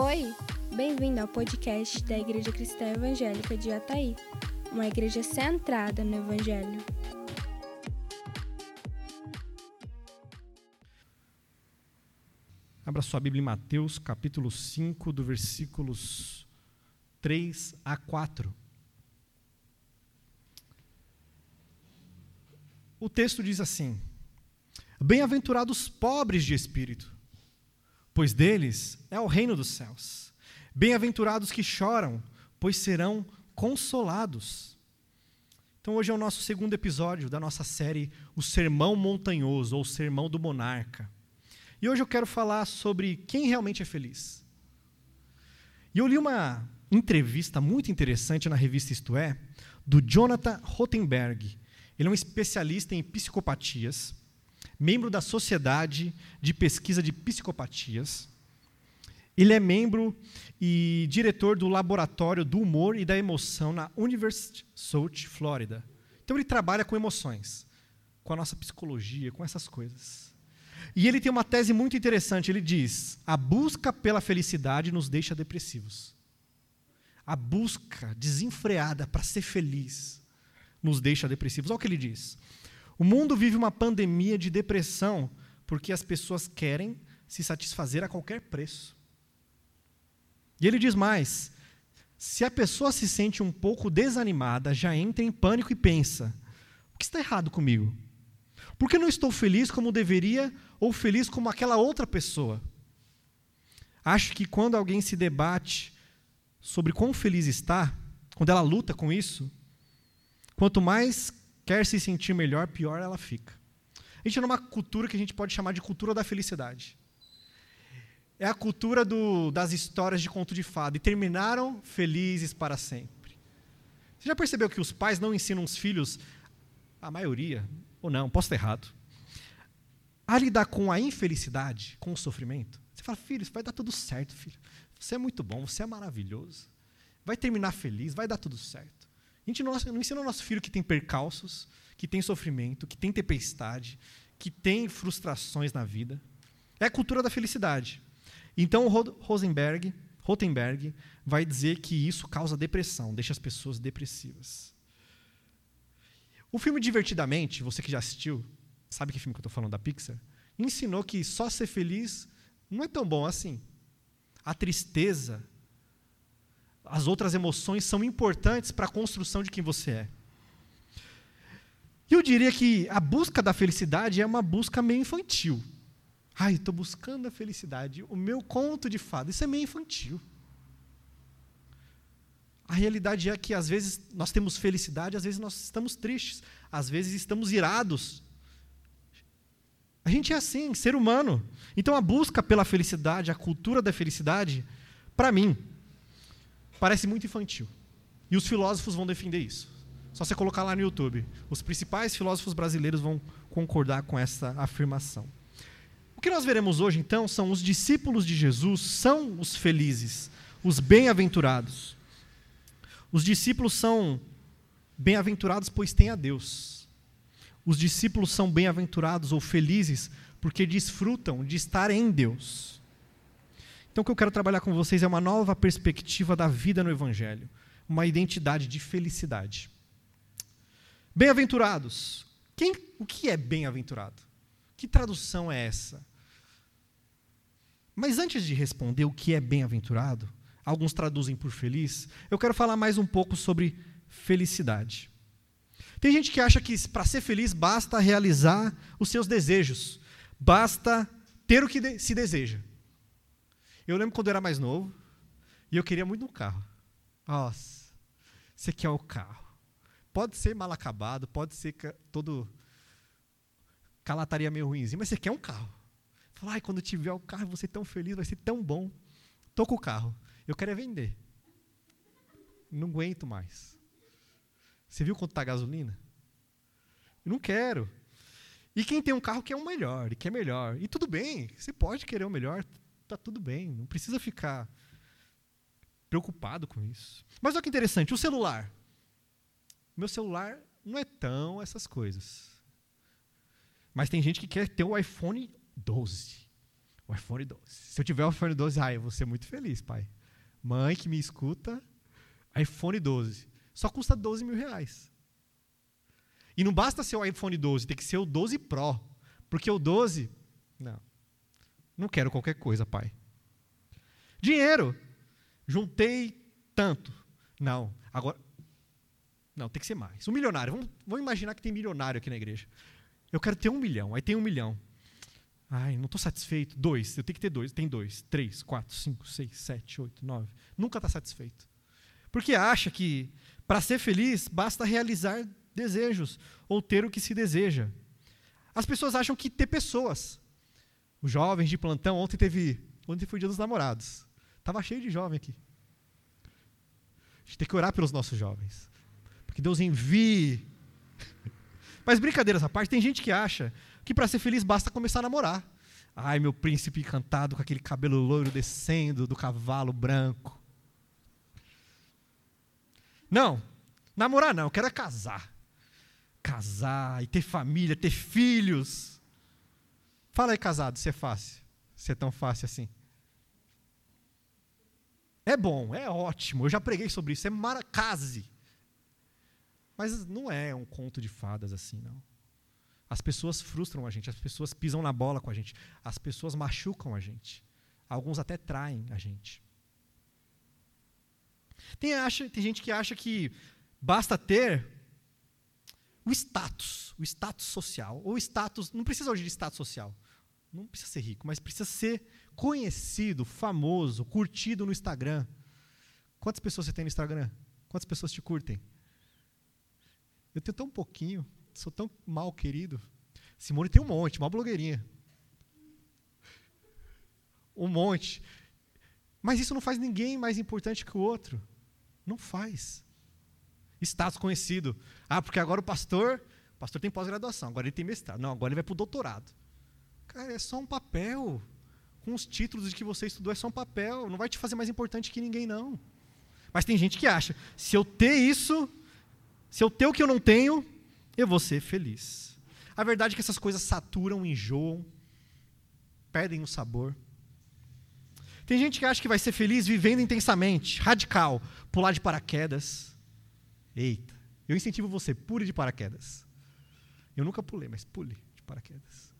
Oi, bem-vindo ao podcast da Igreja Cristã Evangélica de Ataí, uma igreja centrada no Evangelho. Abra sua Bíblia em Mateus, capítulo 5, do versículos 3 a 4. O texto diz assim: Bem-aventurados pobres de espírito, pois deles é o reino dos céus. Bem-aventurados que choram, pois serão consolados. Então, hoje é o nosso segundo episódio da nossa série O Sermão Montanhoso, ou Sermão do Monarca. E hoje eu quero falar sobre quem realmente é feliz. E eu li uma entrevista muito interessante na revista Isto É, do Jonathan Rothenberg. Ele é um especialista em psicopatias membro da Sociedade de Pesquisa de Psicopatias. Ele é membro e diretor do Laboratório do Humor e da Emoção na University South Florida. Então ele trabalha com emoções, com a nossa psicologia, com essas coisas. E ele tem uma tese muito interessante. Ele diz: a busca pela felicidade nos deixa depressivos. A busca desenfreada para ser feliz nos deixa depressivos. Olha o que ele diz. O mundo vive uma pandemia de depressão porque as pessoas querem se satisfazer a qualquer preço. E ele diz mais: se a pessoa se sente um pouco desanimada, já entra em pânico e pensa: o que está errado comigo? Por que não estou feliz como deveria ou feliz como aquela outra pessoa? Acho que quando alguém se debate sobre quão feliz está, quando ela luta com isso, quanto mais quer se sentir melhor, pior ela fica. A gente é numa cultura que a gente pode chamar de cultura da felicidade. É a cultura do, das histórias de conto de fada. E terminaram felizes para sempre. Você já percebeu que os pais não ensinam os filhos, a maioria, ou não, posso estar errado, a lidar com a infelicidade, com o sofrimento? Você fala, filho, vai dar tudo certo, filho. Você é muito bom, você é maravilhoso. Vai terminar feliz, vai dar tudo certo. A gente não, não ensina o nosso filho que tem percalços, que tem sofrimento, que tem tempestade, que tem frustrações na vida. É a cultura da felicidade. Então, Rosenberg, Rotenberg vai dizer que isso causa depressão, deixa as pessoas depressivas. O filme Divertidamente, você que já assistiu, sabe que filme que eu estou falando da Pixar? Ensinou que só ser feliz não é tão bom assim. A tristeza, as outras emoções são importantes para a construção de quem você é. E eu diria que a busca da felicidade é uma busca meio infantil. Ai, estou buscando a felicidade. O meu conto de fada, isso é meio infantil. A realidade é que às vezes nós temos felicidade, às vezes nós estamos tristes, às vezes estamos irados. A gente é assim, ser humano. Então a busca pela felicidade, a cultura da felicidade, para mim, parece muito infantil. E os filósofos vão defender isso. Só você colocar lá no YouTube. Os principais filósofos brasileiros vão concordar com essa afirmação. O que nós veremos hoje, então, são os discípulos de Jesus, são os felizes, os bem-aventurados. Os discípulos são bem-aventurados, pois têm a Deus. Os discípulos são bem-aventurados ou felizes porque desfrutam de estar em Deus. Então, o que eu quero trabalhar com vocês é uma nova perspectiva da vida no Evangelho, uma identidade de felicidade. Bem-aventurados. Quem, o que é bem-aventurado? Que tradução é essa? Mas antes de responder o que é bem-aventurado, alguns traduzem por feliz, eu quero falar mais um pouco sobre felicidade. Tem gente que acha que para ser feliz basta realizar os seus desejos, basta ter o que de se deseja. Eu lembro quando eu era mais novo e eu queria muito um carro. Nossa, você quer o carro. Pode ser mal acabado, pode ser todo calataria meio ruimzinho, mas você quer um carro. Fala, ai, quando tiver o carro, ser tão feliz, vai ser tão bom. Tô com o carro. Eu quero é vender. Não aguento mais. Você viu quanto está a gasolina? Eu não quero. E quem tem um carro quer um melhor, e quer melhor. E tudo bem, você pode querer o melhor, tá tudo bem, não precisa ficar preocupado com isso. Mas olha que interessante, o celular. Meu celular não é tão essas coisas. Mas tem gente que quer ter o iPhone 12, O iPhone 12. Se eu tiver o iPhone 12, ai, eu vou ser muito feliz, pai. Mãe que me escuta, iPhone 12. Só custa 12 mil reais. E não basta ser o iPhone 12, tem que ser o 12 Pro. Porque o 12, não. Não quero qualquer coisa, pai. Dinheiro. Juntei tanto. Não. Agora. Não, tem que ser mais. Um milionário. Vamos, vamos imaginar que tem milionário aqui na igreja. Eu quero ter um milhão. Aí tem um milhão. Ai, não estou satisfeito. Dois. Eu tenho que ter dois. Tem dois. Três, quatro, cinco, seis, sete, oito, nove. Nunca está satisfeito. Porque acha que para ser feliz basta realizar desejos ou ter o que se deseja. As pessoas acham que ter pessoas. Os jovens de plantão, ontem teve. Ontem foi o dia dos namorados. Estava cheio de jovem aqui. A gente tem que orar pelos nossos jovens. Porque Deus envie. Mas brincadeiras à parte, tem gente que acha que para ser feliz basta começar a namorar. Ai, meu príncipe encantado com aquele cabelo loiro descendo do cavalo branco. Não, namorar não, eu quero é casar. Casar e ter família, ter filhos. Fala aí, casado, se é fácil. Se é tão fácil assim. É bom, é ótimo. Eu já preguei sobre isso. É mara case. Mas não é um conto de fadas assim, não. As pessoas frustram a gente, as pessoas pisam na bola com a gente, as pessoas machucam a gente. Alguns até traem a gente. Tem, acha, tem gente que acha que basta ter o status, o status social, ou status, não precisa hoje de status social, não precisa ser rico, mas precisa ser conhecido, famoso, curtido no Instagram. Quantas pessoas você tem no Instagram? Quantas pessoas te curtem? Eu tenho tão pouquinho sou tão mal querido. Simone tem um monte, uma blogueirinha. Um monte. Mas isso não faz ninguém mais importante que o outro. Não faz. Status conhecido. Ah, porque agora o pastor, o pastor tem pós-graduação, agora ele tem mestrado. Não, agora ele vai para o doutorado. Cara, é só um papel. Com os títulos de que você estudou, é só um papel. Não vai te fazer mais importante que ninguém, não. Mas tem gente que acha, se eu ter isso, se eu ter o que eu não tenho, eu vou ser feliz. A verdade é que essas coisas saturam, enjoam, perdem o sabor. Tem gente que acha que vai ser feliz vivendo intensamente, radical, pular de paraquedas. Eita, eu incentivo você, pule de paraquedas. Eu nunca pulei, mas pule de paraquedas.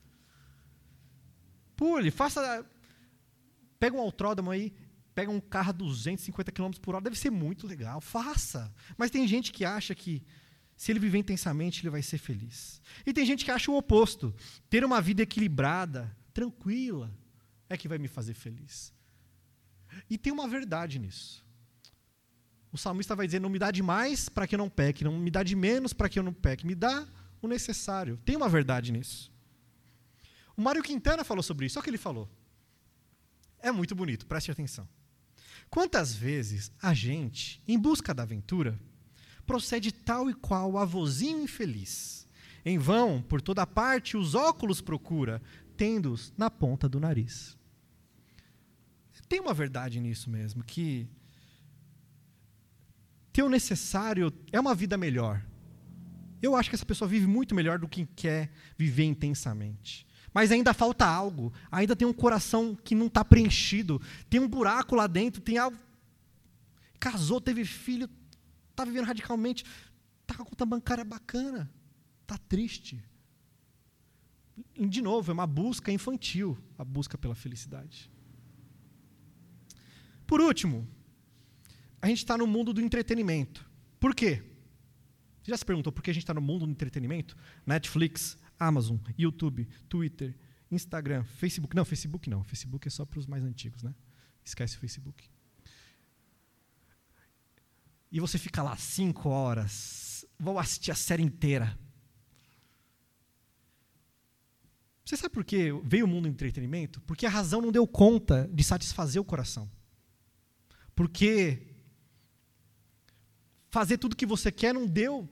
Pule, faça. Pega um autródromo aí, pega um carro a 250 km por hora, deve ser muito legal, faça. Mas tem gente que acha que se ele viver intensamente, ele vai ser feliz. E tem gente que acha o oposto. Ter uma vida equilibrada, tranquila, é que vai me fazer feliz. E tem uma verdade nisso. O salmista vai dizer: não me dá demais para que eu não peque, não me dá de menos para que eu não peque, me dá o necessário. Tem uma verdade nisso. O Mário Quintana falou sobre isso, o que ele falou. É muito bonito, preste atenção. Quantas vezes a gente, em busca da aventura, procede tal e qual o avozinho infeliz. Em vão, por toda parte, os óculos procura, tendo-os na ponta do nariz. Tem uma verdade nisso mesmo, que ter o necessário é uma vida melhor. Eu acho que essa pessoa vive muito melhor do que quer viver intensamente. Mas ainda falta algo, ainda tem um coração que não está preenchido, tem um buraco lá dentro, tem algo. Casou, teve filho, está vivendo radicalmente, está com a conta bancária bacana, está triste. E, de novo, é uma busca infantil, a busca pela felicidade. Por último, a gente está no mundo do entretenimento. Por quê? Você já se perguntou por que a gente está no mundo do entretenimento? Netflix, Amazon, YouTube, Twitter, Instagram, Facebook. Não, Facebook não. Facebook é só para os mais antigos, né? Esquece o Facebook e você fica lá cinco horas, vou assistir a série inteira. Você sabe por que veio o mundo do entretenimento? Porque a razão não deu conta de satisfazer o coração. Porque fazer tudo o que você quer não deu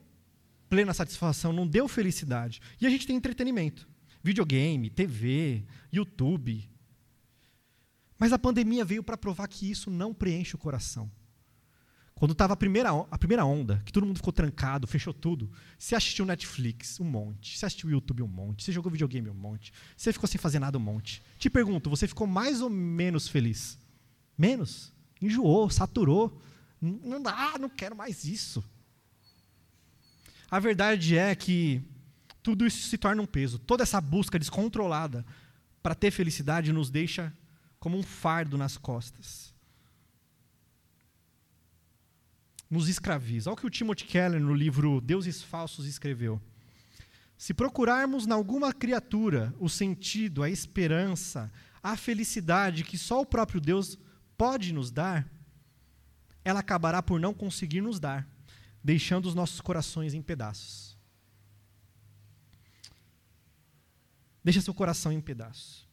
plena satisfação, não deu felicidade. E a gente tem entretenimento. Videogame, TV, YouTube. Mas a pandemia veio para provar que isso não preenche o coração. Quando estava a primeira, a primeira onda, que todo mundo ficou trancado, fechou tudo, você assistiu Netflix um monte, você assistiu YouTube um monte, você jogou videogame um monte, você ficou sem fazer nada um monte. Te pergunto, você ficou mais ou menos feliz? Menos? Enjoou, saturou. Não dá, não quero mais isso. A verdade é que tudo isso se torna um peso. Toda essa busca descontrolada para ter felicidade nos deixa como um fardo nas costas. Nos escraviza. Olha o que o Timothy Keller, no livro Deuses Falsos, escreveu. Se procurarmos em alguma criatura o sentido, a esperança, a felicidade que só o próprio Deus pode nos dar, ela acabará por não conseguir nos dar, deixando os nossos corações em pedaços. Deixa seu coração em pedaços.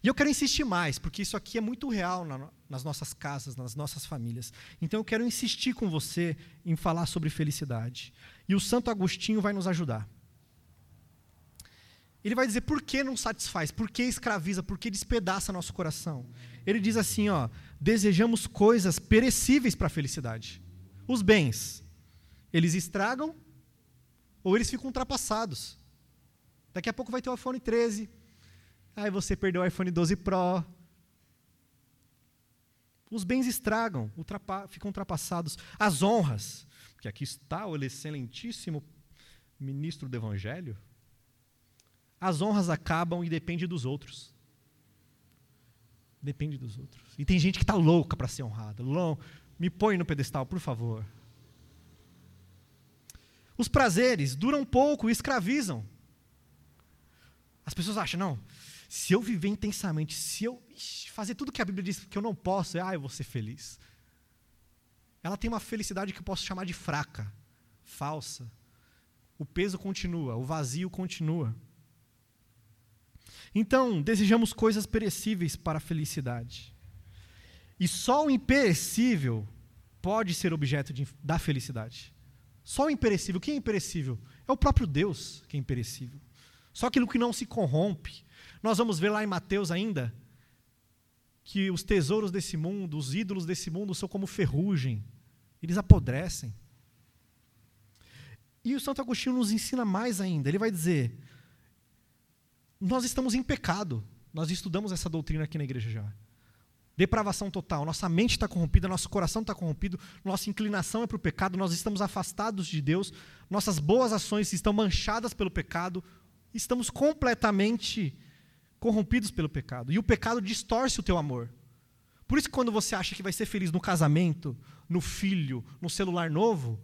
E eu quero insistir mais, porque isso aqui é muito real na, nas nossas casas, nas nossas famílias. Então eu quero insistir com você em falar sobre felicidade. E o Santo Agostinho vai nos ajudar. Ele vai dizer por que não satisfaz, por que escraviza, por que despedaça nosso coração. Ele diz assim, ó, desejamos coisas perecíveis para a felicidade. Os bens, eles estragam ou eles ficam ultrapassados. Daqui a pouco vai ter o iPhone 13. Aí você perdeu o iPhone 12 Pro. Os bens estragam, ultrapa ficam ultrapassados. As honras, que aqui está o excelentíssimo ministro do Evangelho. As honras acabam e depende dos outros. Depende dos outros. E tem gente que está louca para ser honrada. Me põe no pedestal, por favor. Os prazeres duram pouco e escravizam. As pessoas acham, não, se eu viver intensamente, se eu fazer tudo que a Bíblia diz que eu não posso, ah, eu vou ser feliz. Ela tem uma felicidade que eu posso chamar de fraca, falsa. O peso continua, o vazio continua. Então, desejamos coisas perecíveis para a felicidade. E só o imperecível pode ser objeto de, da felicidade. Só o imperecível. Quem é imperecível? É o próprio Deus que é imperecível. Só aquilo que não se corrompe. Nós vamos ver lá em Mateus ainda que os tesouros desse mundo, os ídolos desse mundo são como ferrugem. Eles apodrecem. E o Santo Agostinho nos ensina mais ainda. Ele vai dizer: nós estamos em pecado. Nós estudamos essa doutrina aqui na igreja já. Depravação total. Nossa mente está corrompida, nosso coração está corrompido, nossa inclinação é para o pecado, nós estamos afastados de Deus, nossas boas ações estão manchadas pelo pecado, estamos completamente corrompidos pelo pecado. E o pecado distorce o teu amor. Por isso que quando você acha que vai ser feliz no casamento, no filho, no celular novo,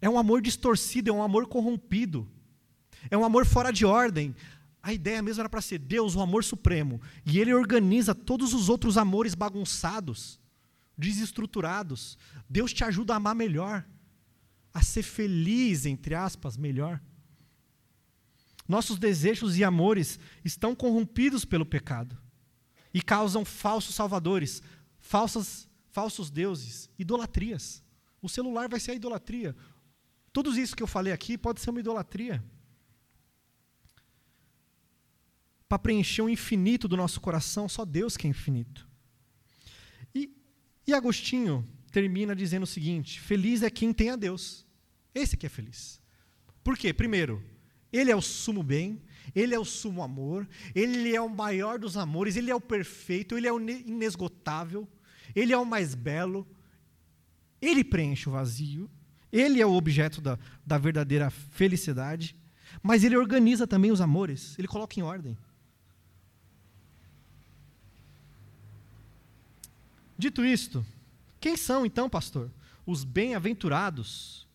é um amor distorcido, é um amor corrompido. É um amor fora de ordem. A ideia mesmo era para ser Deus, o amor supremo. E ele organiza todos os outros amores bagunçados, desestruturados. Deus te ajuda a amar melhor, a ser feliz, entre aspas, melhor. Nossos desejos e amores estão corrompidos pelo pecado e causam falsos salvadores, falsas, falsos deuses, idolatrias. O celular vai ser a idolatria. Tudo isso que eu falei aqui pode ser uma idolatria. Para preencher o infinito do nosso coração, só Deus que é infinito. E, e Agostinho termina dizendo o seguinte: feliz é quem tem a Deus. Esse que é feliz. Por quê? Primeiro, ele é o sumo bem, ele é o sumo amor, ele é o maior dos amores, ele é o perfeito, ele é o inesgotável, ele é o mais belo, ele preenche o vazio, ele é o objeto da, da verdadeira felicidade, mas ele organiza também os amores, ele coloca em ordem. Dito isto, quem são então, pastor? Os bem-aventurados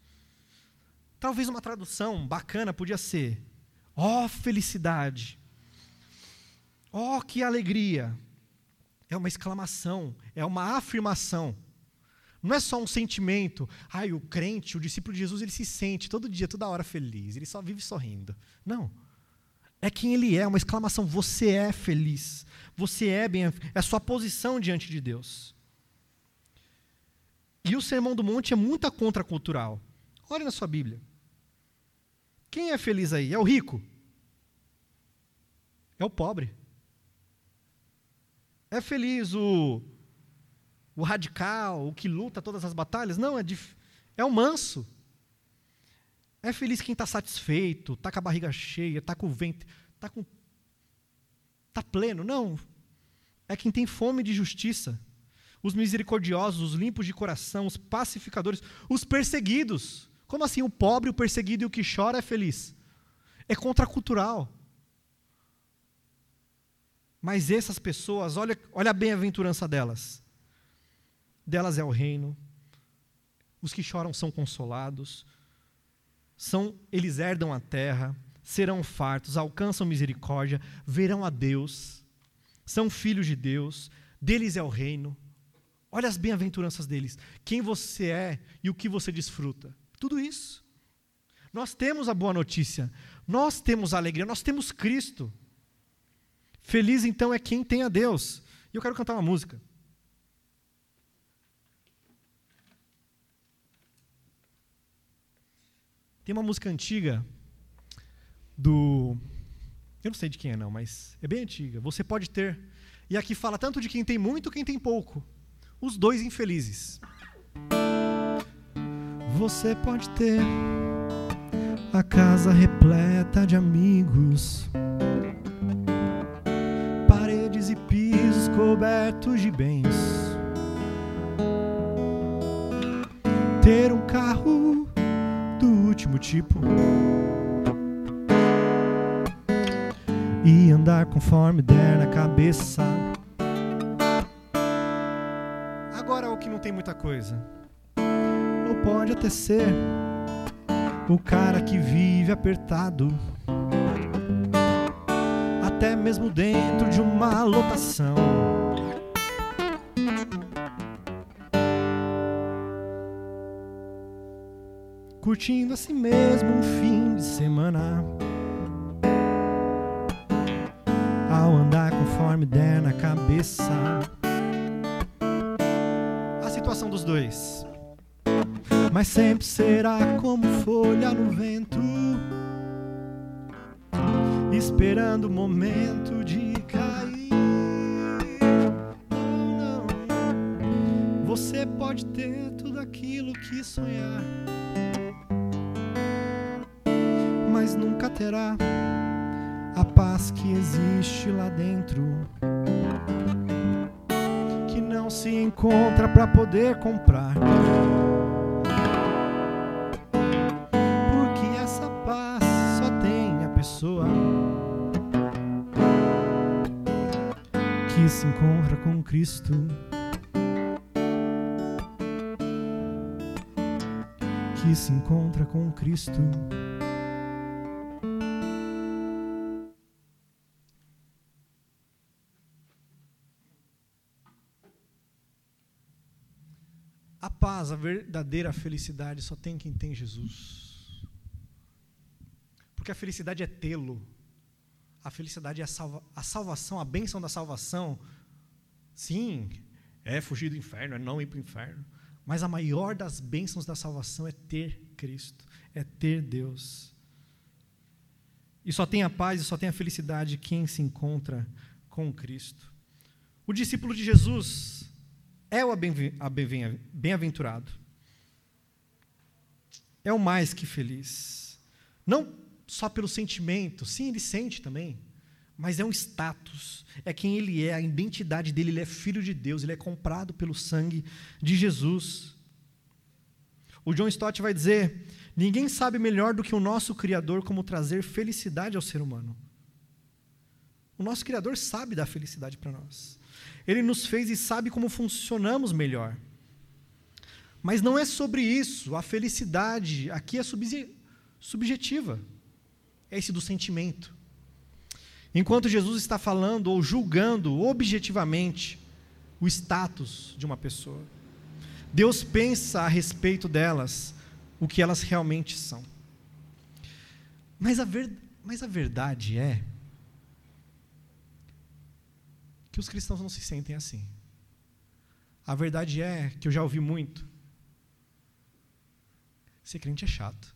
Talvez uma tradução bacana podia ser: ó oh, felicidade, ó oh, que alegria. É uma exclamação, é uma afirmação. Não é só um sentimento. Ai, o crente, o discípulo de Jesus, ele se sente todo dia, toda hora feliz. Ele só vive sorrindo. Não. É quem ele é, uma exclamação. Você é feliz. Você é bem. É a sua posição diante de Deus. E o Sermão do Monte é muito contracultural. Olhe na sua Bíblia. Quem é feliz aí? É o rico? É o pobre? É feliz o o radical, o que luta todas as batalhas. Não, é, dif... é o manso. É feliz quem está satisfeito, está com a barriga cheia, está com o ventre, está com. Está pleno. Não. É quem tem fome de justiça. Os misericordiosos, os limpos de coração, os pacificadores, os perseguidos. Como assim o pobre, o perseguido e o que chora é feliz? É contracultural. Mas essas pessoas, olha, olha a bem-aventurança delas. Delas é o reino. Os que choram são consolados. São, eles herdam a terra, serão fartos, alcançam misericórdia, verão a Deus. São filhos de Deus, deles é o reino. Olha as bem-aventuranças deles. Quem você é e o que você desfruta. Tudo isso. Nós temos a boa notícia. Nós temos a alegria, nós temos Cristo. Feliz então é quem tem a Deus. E eu quero cantar uma música. Tem uma música antiga do. Eu não sei de quem é, não, mas é bem antiga. Você pode ter. E aqui fala tanto de quem tem muito quem tem pouco. Os dois infelizes. Você pode ter a casa repleta de amigos e pisos cobertos de bens. Ter um carro do último tipo. E andar conforme der na cabeça. Agora o que não tem muita coisa. Ou pode até ser o cara que vive apertado até mesmo dentro de uma lotação. Curtindo assim mesmo um fim de semana. Ao andar conforme der na cabeça. A situação dos dois. Mas sempre será como folha no vento esperando o momento de cair. Não, não. Você pode ter tudo aquilo que sonhar, terá a paz que existe lá dentro. Que não se encontra para poder comprar. Porque essa paz só tem a pessoa que se encontra com Cristo. Que se encontra com Cristo. A verdadeira felicidade só tem quem tem Jesus. Porque a felicidade é tê-lo a felicidade é a, salva, a salvação, a bênção da salvação. Sim, é fugir do inferno, é não ir para o inferno. Mas a maior das bênçãos da salvação é ter Cristo, é ter Deus. E só tem a paz e só tem a felicidade quem se encontra com Cristo. O discípulo de Jesus é o bem-aventurado. É o mais que feliz. Não só pelo sentimento. Sim, ele sente também. Mas é um status. É quem ele é, a identidade dele. Ele é filho de Deus, ele é comprado pelo sangue de Jesus. O John Stott vai dizer: ninguém sabe melhor do que o nosso Criador como trazer felicidade ao ser humano. O nosso Criador sabe dar felicidade para nós. Ele nos fez e sabe como funcionamos melhor. Mas não é sobre isso. A felicidade aqui é subjetiva é esse do sentimento. Enquanto Jesus está falando ou julgando objetivamente o status de uma pessoa, Deus pensa a respeito delas o que elas realmente são. Mas a, ver, mas a verdade é que os cristãos não se sentem assim. A verdade é que eu já ouvi muito. Ser crente é chato.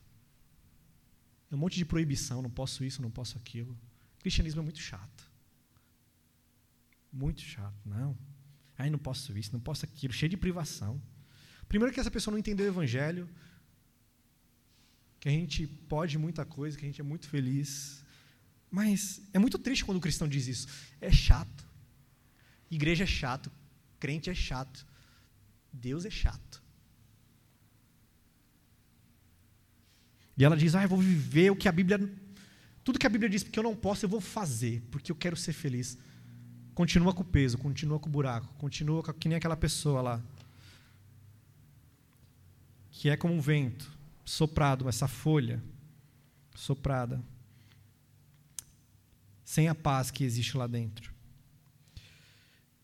É um monte de proibição, não posso isso, não posso aquilo. O cristianismo é muito chato. Muito chato, não. Ai, não posso isso, não posso aquilo, cheio de privação. Primeiro que essa pessoa não entendeu o evangelho, que a gente pode muita coisa, que a gente é muito feliz. Mas é muito triste quando o cristão diz isso. É chato. Igreja é chato, crente é chato, Deus é chato. E ela diz: "Ah, eu vou viver o que a Bíblia tudo que a Bíblia diz porque eu não posso, eu vou fazer, porque eu quero ser feliz". Continua com o peso, continua com o buraco, continua com, que nem aquela pessoa lá. Que é como um vento soprado, essa folha soprada, sem a paz que existe lá dentro.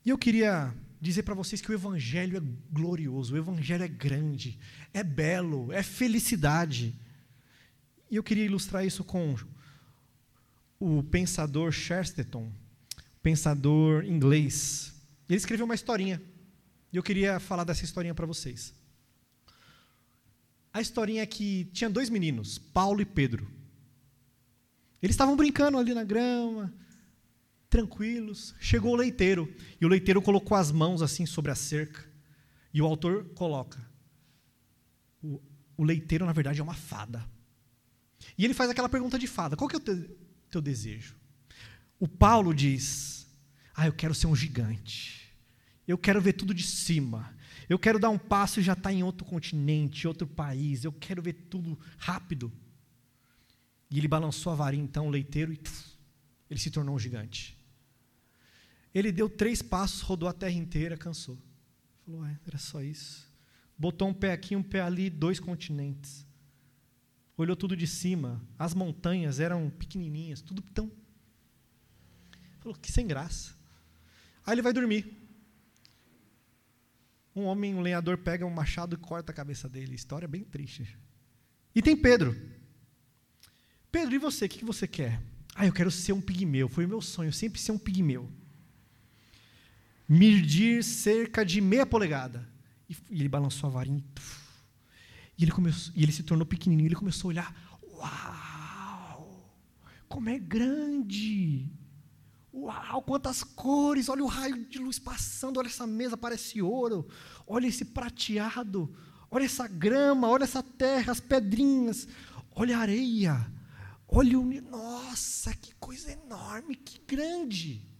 E eu queria dizer para vocês que o Evangelho é glorioso, o Evangelho é grande, é belo, é felicidade. E eu queria ilustrar isso com o pensador Chesterton, pensador inglês. Ele escreveu uma historinha. E eu queria falar dessa historinha para vocês. A historinha é que tinha dois meninos, Paulo e Pedro. Eles estavam brincando ali na grama, tranquilos. Chegou o leiteiro, e o leiteiro colocou as mãos assim sobre a cerca. E o autor coloca: o, o leiteiro, na verdade, é uma fada. E ele faz aquela pergunta de fada: qual que é o teu, teu desejo? O Paulo diz: Ah, eu quero ser um gigante. Eu quero ver tudo de cima. Eu quero dar um passo e já estar tá em outro continente, outro país. Eu quero ver tudo rápido. E ele balançou a varinha, então, o leiteiro, e ele se tornou um gigante. Ele deu três passos, rodou a terra inteira, cansou. Falou, é, era só isso. Botou um pé aqui, um pé ali, dois continentes. Olhou tudo de cima. As montanhas eram pequenininhas, tudo tão Falou, que sem graça. Aí ele vai dormir. Um homem, um lenhador, pega um machado e corta a cabeça dele. História bem triste. E tem Pedro. Pedro, e você? O que você quer? Ah, eu quero ser um pigmeu. Foi o meu sonho, sempre ser um pigmeu. Medir cerca de meia polegada. E, ele balançou a varinha. E ele, começou, e ele se tornou pequenininho. Ele começou a olhar. Uau! Como é grande! Uau, quantas cores! Olha o raio de luz passando, olha essa mesa, parece ouro. Olha esse prateado. Olha essa grama, olha essa terra, as pedrinhas. Olha a areia. Olha o. Nossa, que coisa enorme, que grande.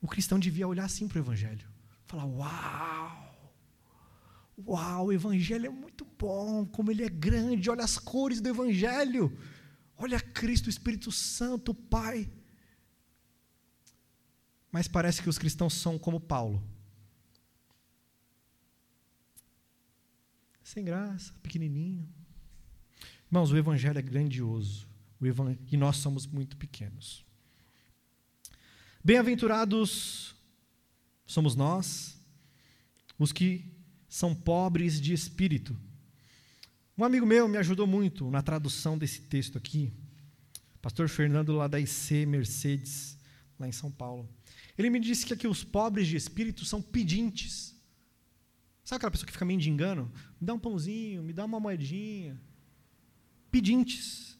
O cristão devia olhar assim para o Evangelho. Falar: Uau! Uau, o Evangelho é muito bom, como ele é grande. Olha as cores do Evangelho. Olha Cristo, o Espírito Santo, o Pai. Mas parece que os cristãos são como Paulo. Sem graça, pequenininho. Irmãos, o evangelho é grandioso. Evangelho, e nós somos muito pequenos. Bem-aventurados somos nós, os que são pobres de espírito. Um amigo meu me ajudou muito na tradução desse texto aqui, pastor Fernando lá da IC Mercedes, lá em São Paulo. Ele me disse que aqui os pobres de espírito são pedintes. Sabe aquela pessoa que fica mendigando? Me dá um pãozinho, me dá uma moedinha. Pedintes.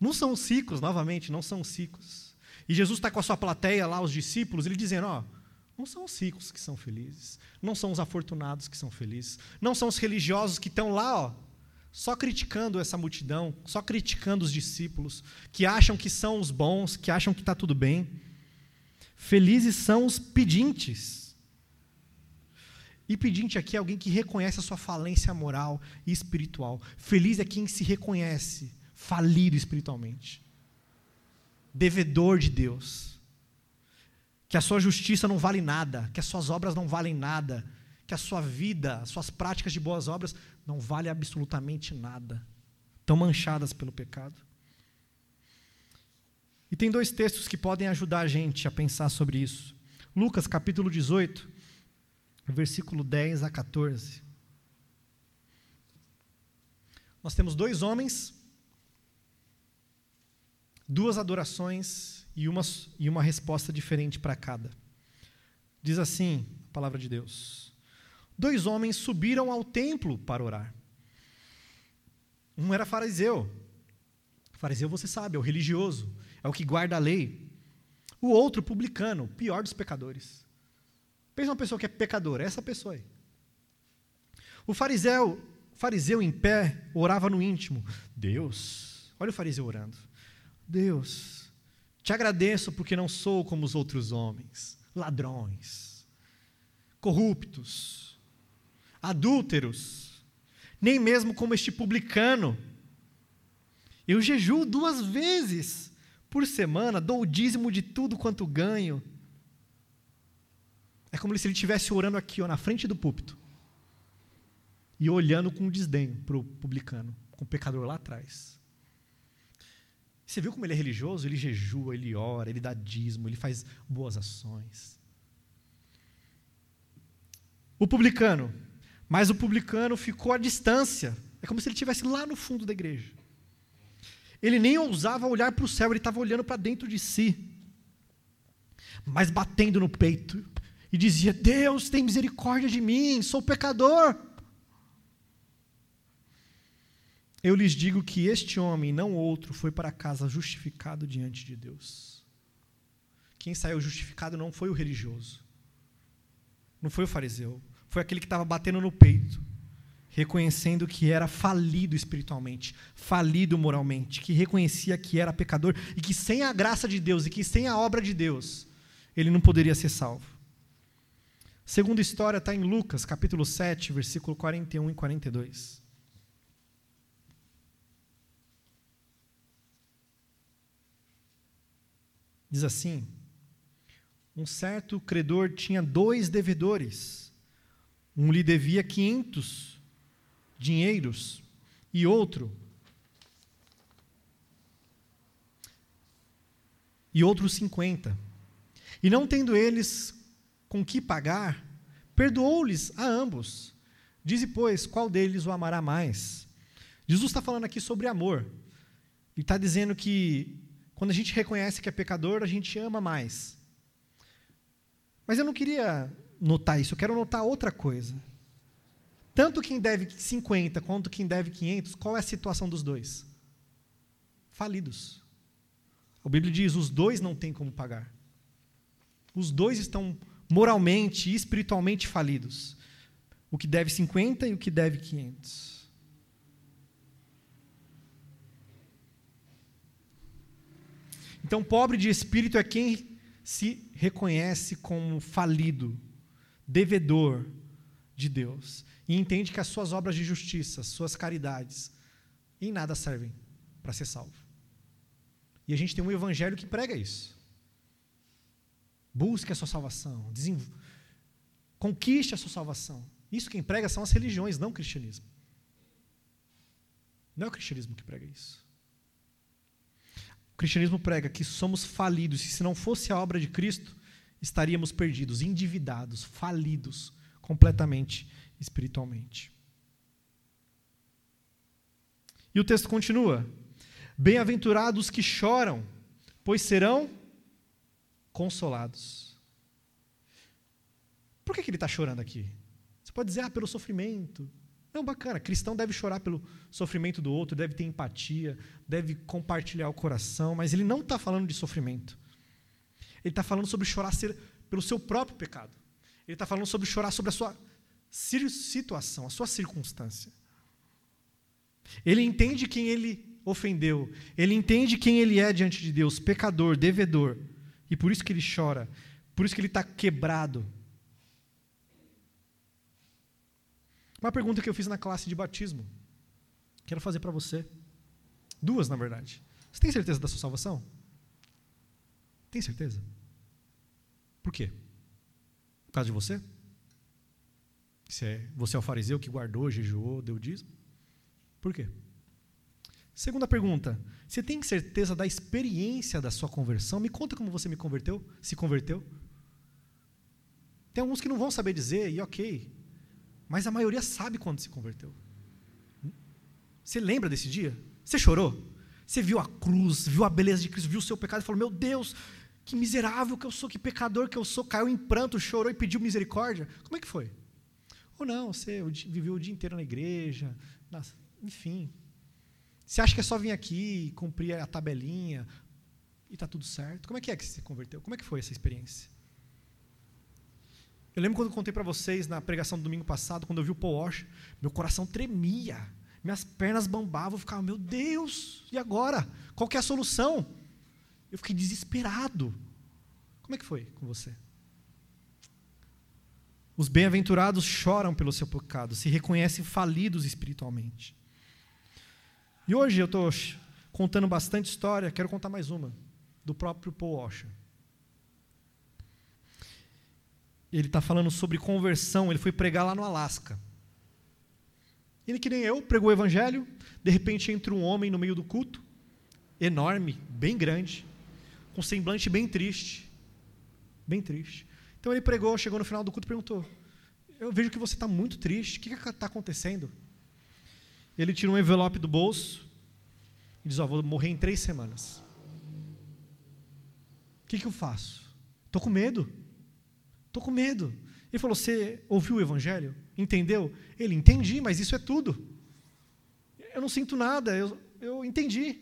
Não são os ricos, novamente, não são os ricos. E Jesus está com a sua plateia lá, os discípulos, ele dizendo: Ó, não são os ricos que são felizes, não são os afortunados que são felizes, não são os religiosos que estão lá, ó, só criticando essa multidão, só criticando os discípulos, que acham que são os bons, que acham que está tudo bem. Felizes são os pedintes. E pedinte aqui é alguém que reconhece a sua falência moral e espiritual. Feliz é quem se reconhece falido espiritualmente, devedor de Deus, que a sua justiça não vale nada, que as suas obras não valem nada, que a sua vida, as suas práticas de boas obras não valem absolutamente nada, estão manchadas pelo pecado. E tem dois textos que podem ajudar a gente a pensar sobre isso. Lucas capítulo 18, versículo 10 a 14. Nós temos dois homens, duas adorações e uma, e uma resposta diferente para cada. Diz assim a palavra de Deus: Dois homens subiram ao templo para orar. Um era fariseu. Fariseu, você sabe, é o religioso é o que guarda a lei. O outro, publicano, pior dos pecadores. Pensa uma pessoa que é pecadora, é essa pessoa aí. O fariseu, fariseu em pé, orava no íntimo. Deus, olha o fariseu orando. Deus, te agradeço porque não sou como os outros homens, ladrões, corruptos, adúlteros, nem mesmo como este publicano. Eu jejuo duas vezes por semana, dou o dízimo de tudo quanto ganho. É como se ele estivesse orando aqui, ó, na frente do púlpito. E olhando com desdém para o publicano, com o pecador lá atrás. Você viu como ele é religioso? Ele jejua, ele ora, ele dá dízimo, ele faz boas ações. O publicano. Mas o publicano ficou à distância. É como se ele estivesse lá no fundo da igreja. Ele nem ousava olhar para o céu, ele estava olhando para dentro de si, mas batendo no peito, e dizia: Deus, tem misericórdia de mim, sou pecador. Eu lhes digo que este homem, não outro, foi para casa justificado diante de Deus. Quem saiu justificado não foi o religioso, não foi o fariseu, foi aquele que estava batendo no peito reconhecendo que era falido espiritualmente, falido moralmente, que reconhecia que era pecador e que sem a graça de Deus e que sem a obra de Deus, ele não poderia ser salvo. Segunda história está em Lucas, capítulo 7, versículo 41 e 42. Diz assim: Um certo credor tinha dois devedores. Um lhe devia 500 dinheiros e outro e outros cinquenta. E não tendo eles com que pagar, perdoou-lhes a ambos. Dize, pois, qual deles o amará mais? Jesus está falando aqui sobre amor. Ele está dizendo que quando a gente reconhece que é pecador, a gente ama mais. Mas eu não queria notar isso, eu quero notar outra coisa. Tanto quem deve 50 quanto quem deve 500, qual é a situação dos dois? Falidos. A Bíblia diz: os dois não têm como pagar. Os dois estão moralmente e espiritualmente falidos. O que deve 50 e o que deve 500. Então, pobre de espírito é quem se reconhece como falido, devedor de Deus e entende que as suas obras de justiça, suas caridades, em nada servem para ser salvo. E a gente tem um evangelho que prega isso. Busque a sua salvação, conquiste a sua salvação. Isso quem prega são as religiões, não o cristianismo. Não é o cristianismo que prega isso. O cristianismo prega que somos falidos, e se não fosse a obra de Cristo, estaríamos perdidos, endividados, falidos completamente espiritualmente. E o texto continua: Bem-aventurados que choram, pois serão consolados. Por que, que ele está chorando aqui? Você pode dizer, ah, pelo sofrimento. Não, bacana, cristão deve chorar pelo sofrimento do outro, deve ter empatia, deve compartilhar o coração, mas ele não está falando de sofrimento. Ele está falando sobre chorar ser, pelo seu próprio pecado. Ele está falando sobre chorar sobre a sua situação, a sua circunstância. Ele entende quem ele ofendeu, ele entende quem ele é diante de Deus, pecador, devedor, e por isso que ele chora, por isso que ele está quebrado. Uma pergunta que eu fiz na classe de batismo, quero fazer para você. Duas, na verdade. Você tem certeza da sua salvação? Tem certeza? Por quê? Por causa de você? é, você é o fariseu que guardou, jejuou, deu dízimo? Por quê? Segunda pergunta: você tem certeza da experiência da sua conversão? Me conta como você me converteu, se converteu. Tem alguns que não vão saber dizer, e ok, mas a maioria sabe quando se converteu. Você lembra desse dia? Você chorou? Você viu a cruz, viu a beleza de Cristo, viu o seu pecado e falou: Meu Deus, que miserável que eu sou, que pecador que eu sou. Caiu em pranto, chorou e pediu misericórdia. Como é que foi? Ou não, você viveu o dia inteiro na igreja, enfim. Você acha que é só vir aqui, cumprir a tabelinha e está tudo certo? Como é que é que você se converteu? Como é que foi essa experiência? Eu lembro quando eu contei para vocês na pregação do domingo passado, quando eu vi o Paul meu coração tremia, minhas pernas bambavam, eu ficava, meu Deus, e agora? Qual que é a solução? Eu fiquei desesperado. Como é que foi com você? Os bem-aventurados choram pelo seu pecado, se reconhecem falidos espiritualmente. E hoje eu estou contando bastante história, quero contar mais uma, do próprio Paul Washer. Ele está falando sobre conversão, ele foi pregar lá no Alasca. Ele, que nem eu, pregou o evangelho, de repente entra um homem no meio do culto, enorme, bem grande, com semblante bem triste. Bem triste. Então ele pregou, chegou no final do culto e perguntou: Eu vejo que você está muito triste, o que está acontecendo? Ele tira um envelope do bolso e diz: oh, vou morrer em três semanas. O que, que eu faço? Estou com medo. Estou com medo. Ele falou: Você ouviu o evangelho? Entendeu? Ele: Entendi, mas isso é tudo. Eu não sinto nada, eu, eu entendi.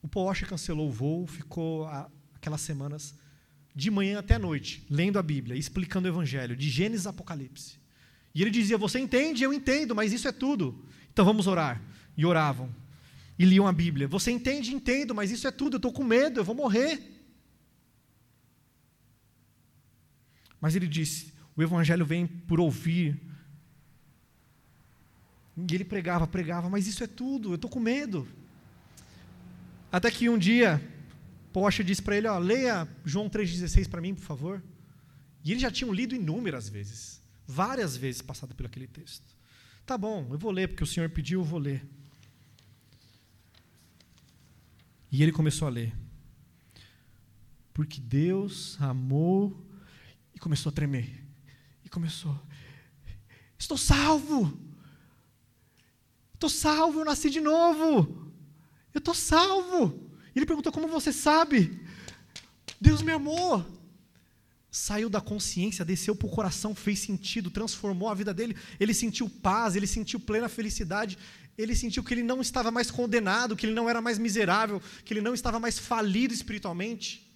O Porsche cancelou o voo, ficou a, aquelas semanas de manhã até a noite, lendo a Bíblia, explicando o Evangelho, de Gênesis a Apocalipse. E ele dizia: Você entende? Eu entendo, mas isso é tudo. Então vamos orar. E oravam. E liam a Bíblia. Você entende? Entendo, mas isso é tudo. Eu estou com medo, eu vou morrer. Mas ele disse: O Evangelho vem por ouvir. E ele pregava, pregava, mas isso é tudo, eu estou com medo. Até que um dia Porsche disse para ele: ó, leia João 3,16 para mim, por favor. E eles já tinham lido inúmeras vezes, várias vezes passado por aquele texto. Tá bom, eu vou ler, porque o Senhor pediu, eu vou ler. E ele começou a ler. Porque Deus amou e começou a tremer. E começou: Estou salvo! Estou salvo, eu nasci de novo! Eu estou salvo! Ele perguntou: Como você sabe? Deus me amou. Saiu da consciência, desceu para o coração, fez sentido, transformou a vida dele. Ele sentiu paz, ele sentiu plena felicidade. Ele sentiu que ele não estava mais condenado, que ele não era mais miserável, que ele não estava mais falido espiritualmente.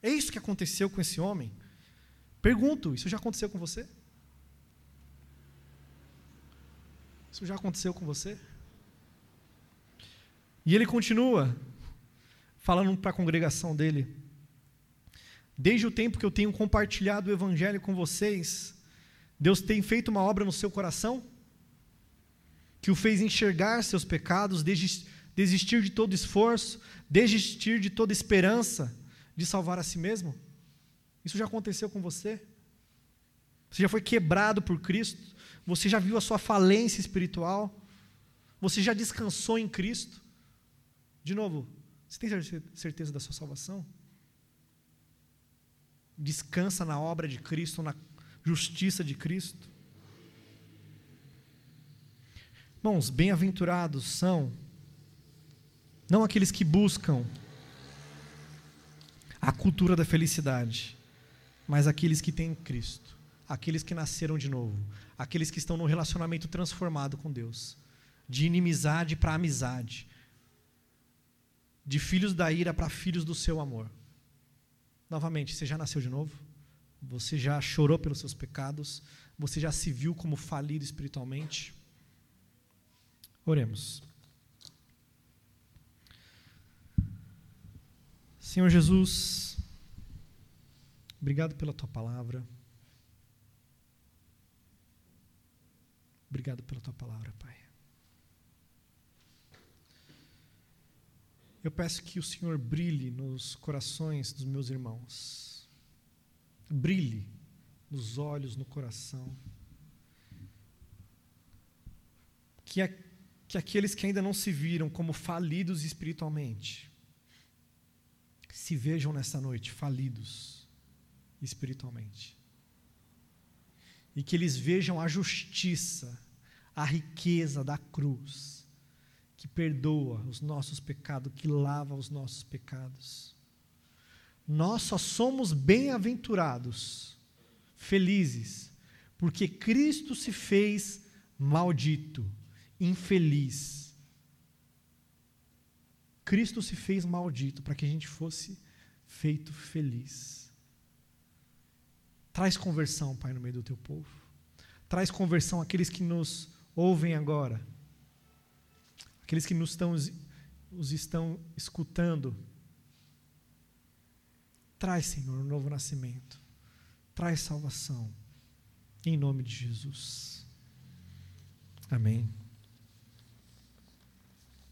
É isso que aconteceu com esse homem. Pergunto: isso já aconteceu com você? Isso já aconteceu com você? E ele continua: falando para a congregação dele. Desde o tempo que eu tenho compartilhado o evangelho com vocês, Deus tem feito uma obra no seu coração que o fez enxergar seus pecados, desistir de todo esforço, desistir de toda esperança de salvar a si mesmo? Isso já aconteceu com você? Você já foi quebrado por Cristo? Você já viu a sua falência espiritual? Você já descansou em Cristo? De novo, você tem certeza da sua salvação? Descansa na obra de Cristo, na justiça de Cristo? Irmãos, bem-aventurados são não aqueles que buscam a cultura da felicidade, mas aqueles que têm Cristo, aqueles que nasceram de novo, aqueles que estão num relacionamento transformado com Deus, de inimizade para amizade, de filhos da ira para filhos do seu amor. Novamente, você já nasceu de novo? Você já chorou pelos seus pecados? Você já se viu como falido espiritualmente? Oremos. Senhor Jesus, obrigado pela tua palavra. Obrigado pela tua palavra, Pai. Eu peço que o Senhor brilhe nos corações dos meus irmãos. Brilhe nos olhos, no coração. Que, a, que aqueles que ainda não se viram como falidos espiritualmente, se vejam nessa noite falidos espiritualmente. E que eles vejam a justiça, a riqueza da cruz que perdoa os nossos pecados, que lava os nossos pecados. Nós só somos bem-aventurados, felizes, porque Cristo se fez maldito, infeliz. Cristo se fez maldito para que a gente fosse feito feliz. Traz conversão, Pai, no meio do teu povo. Traz conversão àqueles que nos ouvem agora, aqueles que nos estão, os estão escutando. Traz, Senhor, um novo nascimento. Traz salvação. Em nome de Jesus. Amém.